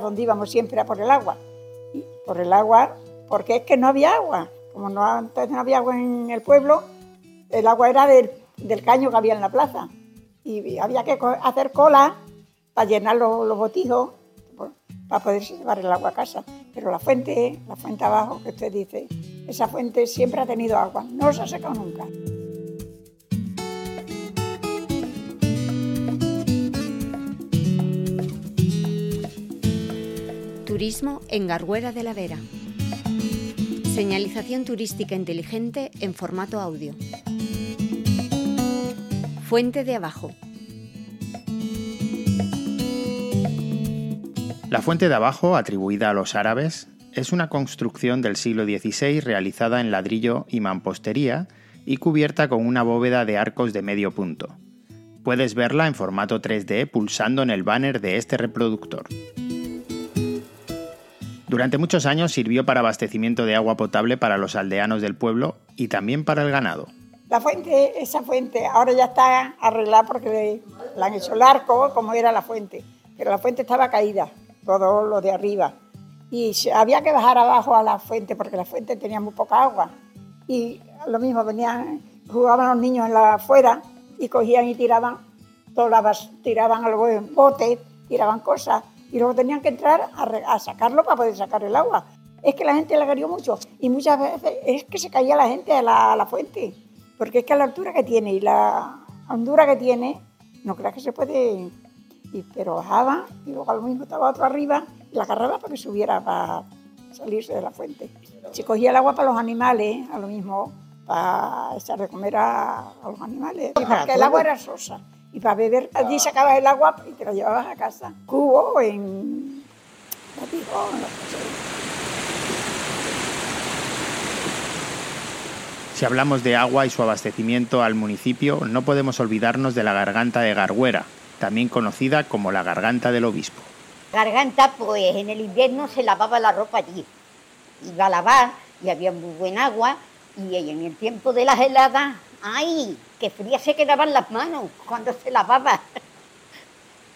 donde íbamos siempre a por el agua. Y por el agua, porque es que no había agua. Como no, antes no había agua en el pueblo, el agua era del, del caño que había en la plaza. Y había que hacer cola para llenar los, los botijos para poder llevar el agua a casa. Pero la fuente, la fuente abajo que usted dice, esa fuente siempre ha tenido agua, no se ha secado nunca. Turismo en Garguera de la Vera. Señalización turística inteligente en formato audio. Fuente de abajo. La fuente de abajo, atribuida a los árabes, es una construcción del siglo XVI realizada en ladrillo y mampostería y cubierta con una bóveda de arcos de medio punto. Puedes verla en formato 3D pulsando en el banner de este reproductor. Durante muchos años sirvió para abastecimiento de agua potable para los aldeanos del pueblo y también para el ganado. La fuente, esa fuente, ahora ya está arreglada porque le han hecho el arco como era la fuente, pero la fuente estaba caída, todo lo de arriba. Y había que bajar abajo a la fuente porque la fuente tenía muy poca agua. Y lo mismo, venían, jugaban los niños en la afuera y cogían y tiraban, todas tiraban algo en bote, tiraban cosas y luego tenían que entrar a, sacarlo para poder sacar el agua. Es que la gente la quería mucho y muchas veces es que se caía la gente a la, fuente, porque es que a la altura que tiene y la hondura que tiene, no creas que se puede, y, pero bajaba y luego a lo mismo estaba otro arriba y la agarraba para que subiera para salirse de la fuente. Se cogía el agua para los animales, a lo mismo para echar de comer a, los animales, porque el agua era sosa para beber allí sacabas el agua y te lo llevabas a casa. Cubo en Si hablamos de agua y su abastecimiento al municipio, no podemos olvidarnos de la garganta de Garguera, también conocida como la garganta del obispo. Garganta, pues en el invierno se lavaba la ropa allí. Iba a lavar y había muy buen agua y en el tiempo de las heladas ¡Ay! ¡Qué fría se quedaban las manos cuando se lavaba!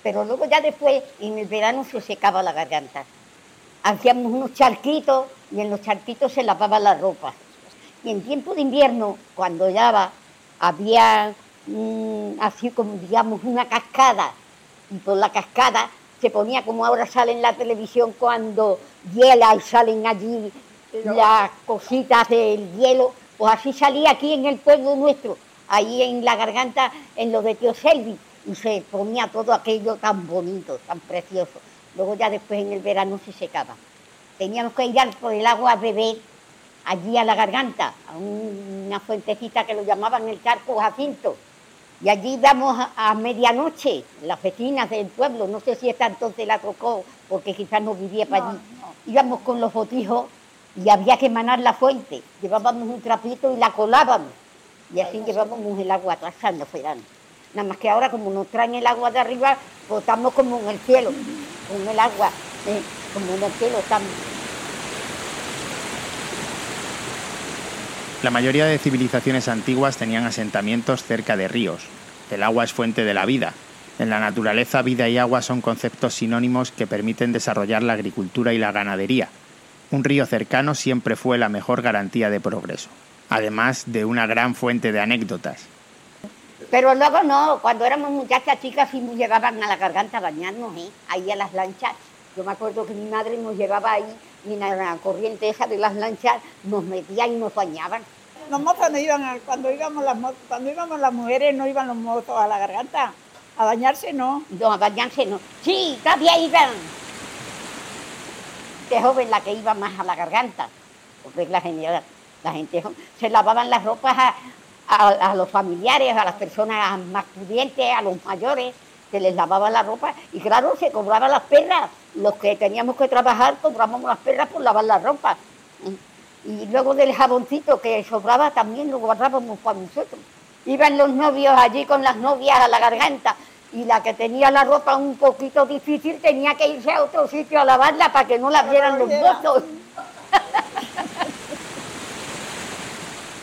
Pero luego ya después, en el verano se secaba la garganta. Hacíamos unos charquitos y en los charquitos se lavaba la ropa. Y en tiempo de invierno, cuando ya había así como digamos una cascada y por la cascada se ponía como ahora sale en la televisión cuando hiela y salen allí las cositas del hielo, pues así salía aquí en el pueblo nuestro, ahí en la garganta, en lo de Tío Selvi, y se ponía todo aquello tan bonito, tan precioso. Luego ya después en el verano se secaba. Teníamos que ir por el agua a beber allí a la garganta, a una fuentecita que lo llamaban el charco Jacinto. Y allí íbamos a, medianoche, las vecinas del pueblo, no sé si esta entonces la tocó, porque quizás no vivía para allí. Íbamos con los botijos y había que manar la fuente. Llevábamos un trapito y la colábamos. Y así llevábamos el agua cuando fueran. Nada más que ahora, como nos traen el agua de arriba, estamos como en el cielo, con el agua, ¿eh? como en el cielo estamos. La mayoría de civilizaciones antiguas tenían asentamientos cerca de ríos. El agua es fuente de la vida. En la naturaleza, vida y agua son conceptos sinónimos que permiten desarrollar la agricultura y la ganadería, un río cercano siempre fue la mejor garantía de progreso, además de una gran fuente de anécdotas. Pero luego no, cuando éramos muchachas chicas sí nos llevaban a la garganta a bañarnos, ¿eh? ahí a las lanchas. Yo me acuerdo que mi madre nos llevaba ahí y en la corriente esa de las lanchas nos metía y nos bañaban. Los mozos no iban, cuando íbamos las, cuando íbamos las mujeres no iban los mozos a la garganta. A bañarse no. No, a bañarse no. Sí, todavía iban joven la que iba más a la garganta, porque la gente, la gente se lavaban las ropas a, los familiares, a las personas más pudientes, a los mayores, se les lavaba la ropa y claro, se cobraban las perras. Los que teníamos que trabajar cobrábamos las perras por lavar la ropa. Y luego del jaboncito que sobraba también lo guardábamos para nosotros. Iban los novios allí con las novias a la garganta y la que tenía la ropa un poquito difícil tenía que irse a otro sitio a lavarla para que no la vieran los mozos.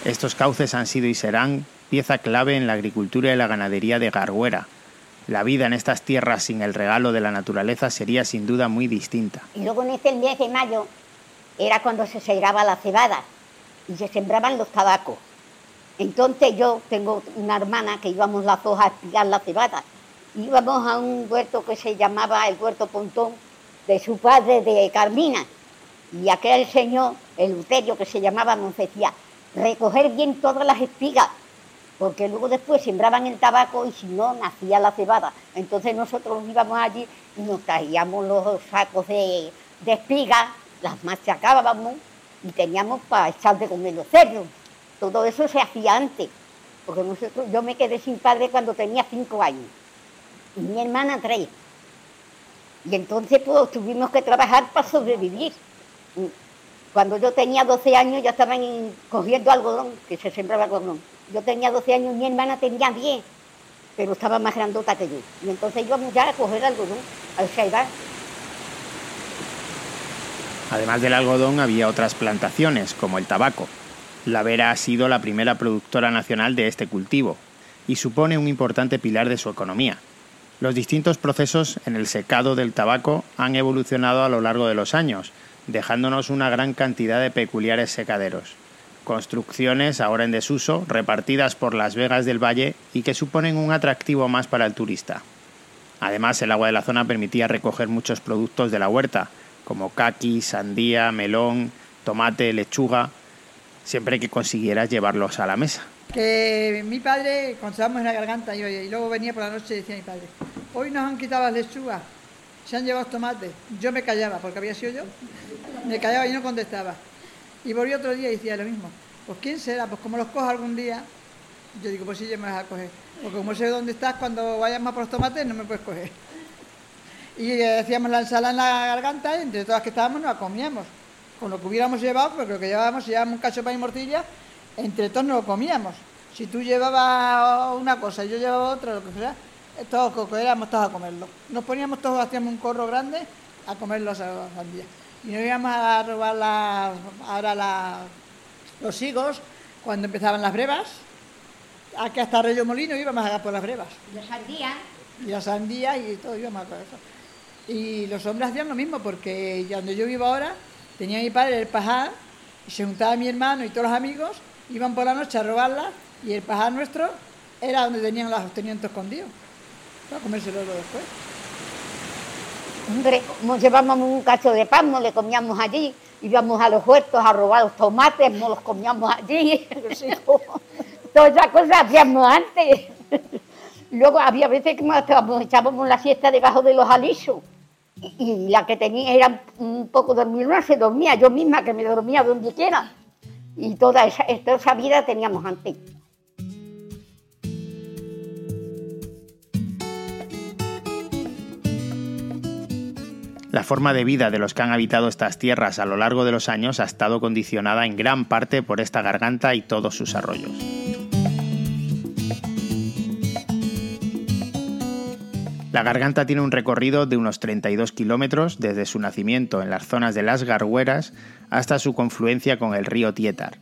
Estos cauces han sido y serán pieza clave en la agricultura y la ganadería de Garguera. La vida en estas tierras sin el regalo de la naturaleza sería sin duda muy distinta. Y luego en este mes de mayo era cuando se sembraba la cebada y se sembraban los tabacos. Entonces yo tengo una hermana que íbamos las dos a espigar la cebada. Íbamos a un huerto que se llamaba el Huerto Pontón de su padre de Carmina. Y aquel señor, el Luterio que se llamaba, nos recoger bien todas las espigas, porque luego después sembraban el tabaco y si no, nacía la cebada. Entonces nosotros íbamos allí y nos traíamos los sacos de, espigas, las machacábamos y teníamos para echar de comer los cerdos. Todo eso se hacía antes, porque nosotros, yo me quedé sin padre cuando tenía cinco años y mi hermana tres. Y entonces pues tuvimos que trabajar para sobrevivir. Cuando yo tenía 12 años ya estaban cogiendo algodón, que se sembraba algodón. Yo tenía 12 años, mi hermana tenía 10, pero estaba más grandota que yo. Y entonces íbamos ya a coger algodón a esa edad. Además del algodón había otras plantaciones, como el tabaco. La Vera ha sido la primera productora nacional de este cultivo y supone un importante pilar de su economía. Los distintos procesos en el secado del tabaco han evolucionado a lo largo de los años, dejándonos una gran cantidad de peculiares secaderos. Construcciones ahora en desuso, repartidas por las vegas del valle y que suponen un atractivo más para el turista. Además, el agua de la zona permitía recoger muchos productos de la huerta, como caqui, sandía, melón, tomate, lechuga, siempre que consiguieras llevarlos a la mesa. Que mi padre, cuando estábamos en la garganta, y, y luego venía por la noche y decía mi padre, hoy nos han quitado las lechugas, se han llevado tomates. Yo me callaba, porque había sido yo, me callaba y no contestaba. Y volví otro día y decía lo mismo. Pues quién será, pues como los cojo algún día, yo digo, pues sí, yo me vas a coger. Porque como sé dónde estás, cuando vayas más por los tomates, no me puedes coger. Y decíamos la ensalada en la garganta y entre todas que estábamos nos la comíamos. Con lo que hubiéramos llevado, porque lo que llevábamos, si llevábamos un cacho de pan y morcilla, entre todos nos lo comíamos. Si tú llevabas una cosa y yo llevaba otra, lo que sea, todos éramos todos a comerlo. Nos poníamos todos, hacíamos un corro grande a comer los sandías. Y nos íbamos a robar la, ahora los higos cuando empezaban las brevas. Aquí hasta Reyo Molino íbamos a por las brevas. Y la sandía. Y la sandía y todo íbamos a por eso. Y los hombres hacían lo mismo, porque donde yo vivo ahora, tenía mi padre el pajar, y se juntaba mi hermano y todos los amigos, iban por la noche a robarla, y el pajar nuestro era donde tenían los tenían escondidos, para comérselo después. Hombre, nos llevábamos un cacho de pan, nos le comíamos allí, íbamos a los huertos a robar los tomates, nos los comíamos allí. Todas esas cosas hacíamos antes. Luego había veces que nos echábamos la siesta debajo de los alisos y la que tenía era un poco dormida, se dormía yo misma, que me dormía donde quiera. Y toda esa, toda esa vida teníamos antes. La forma de vida de los que han habitado estas tierras a lo largo de los años ha estado condicionada en gran parte por esta garganta y todos sus arroyos. La garganta tiene un recorrido de unos 32 kilómetros desde su nacimiento en las zonas de las Gargueras hasta su confluencia con el río Tietar.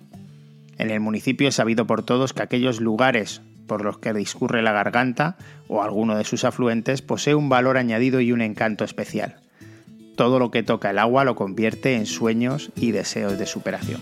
En el municipio es sabido por todos que aquellos lugares por los que discurre la garganta o alguno de sus afluentes posee un valor añadido y un encanto especial. Todo lo que toca el agua lo convierte en sueños y deseos de superación.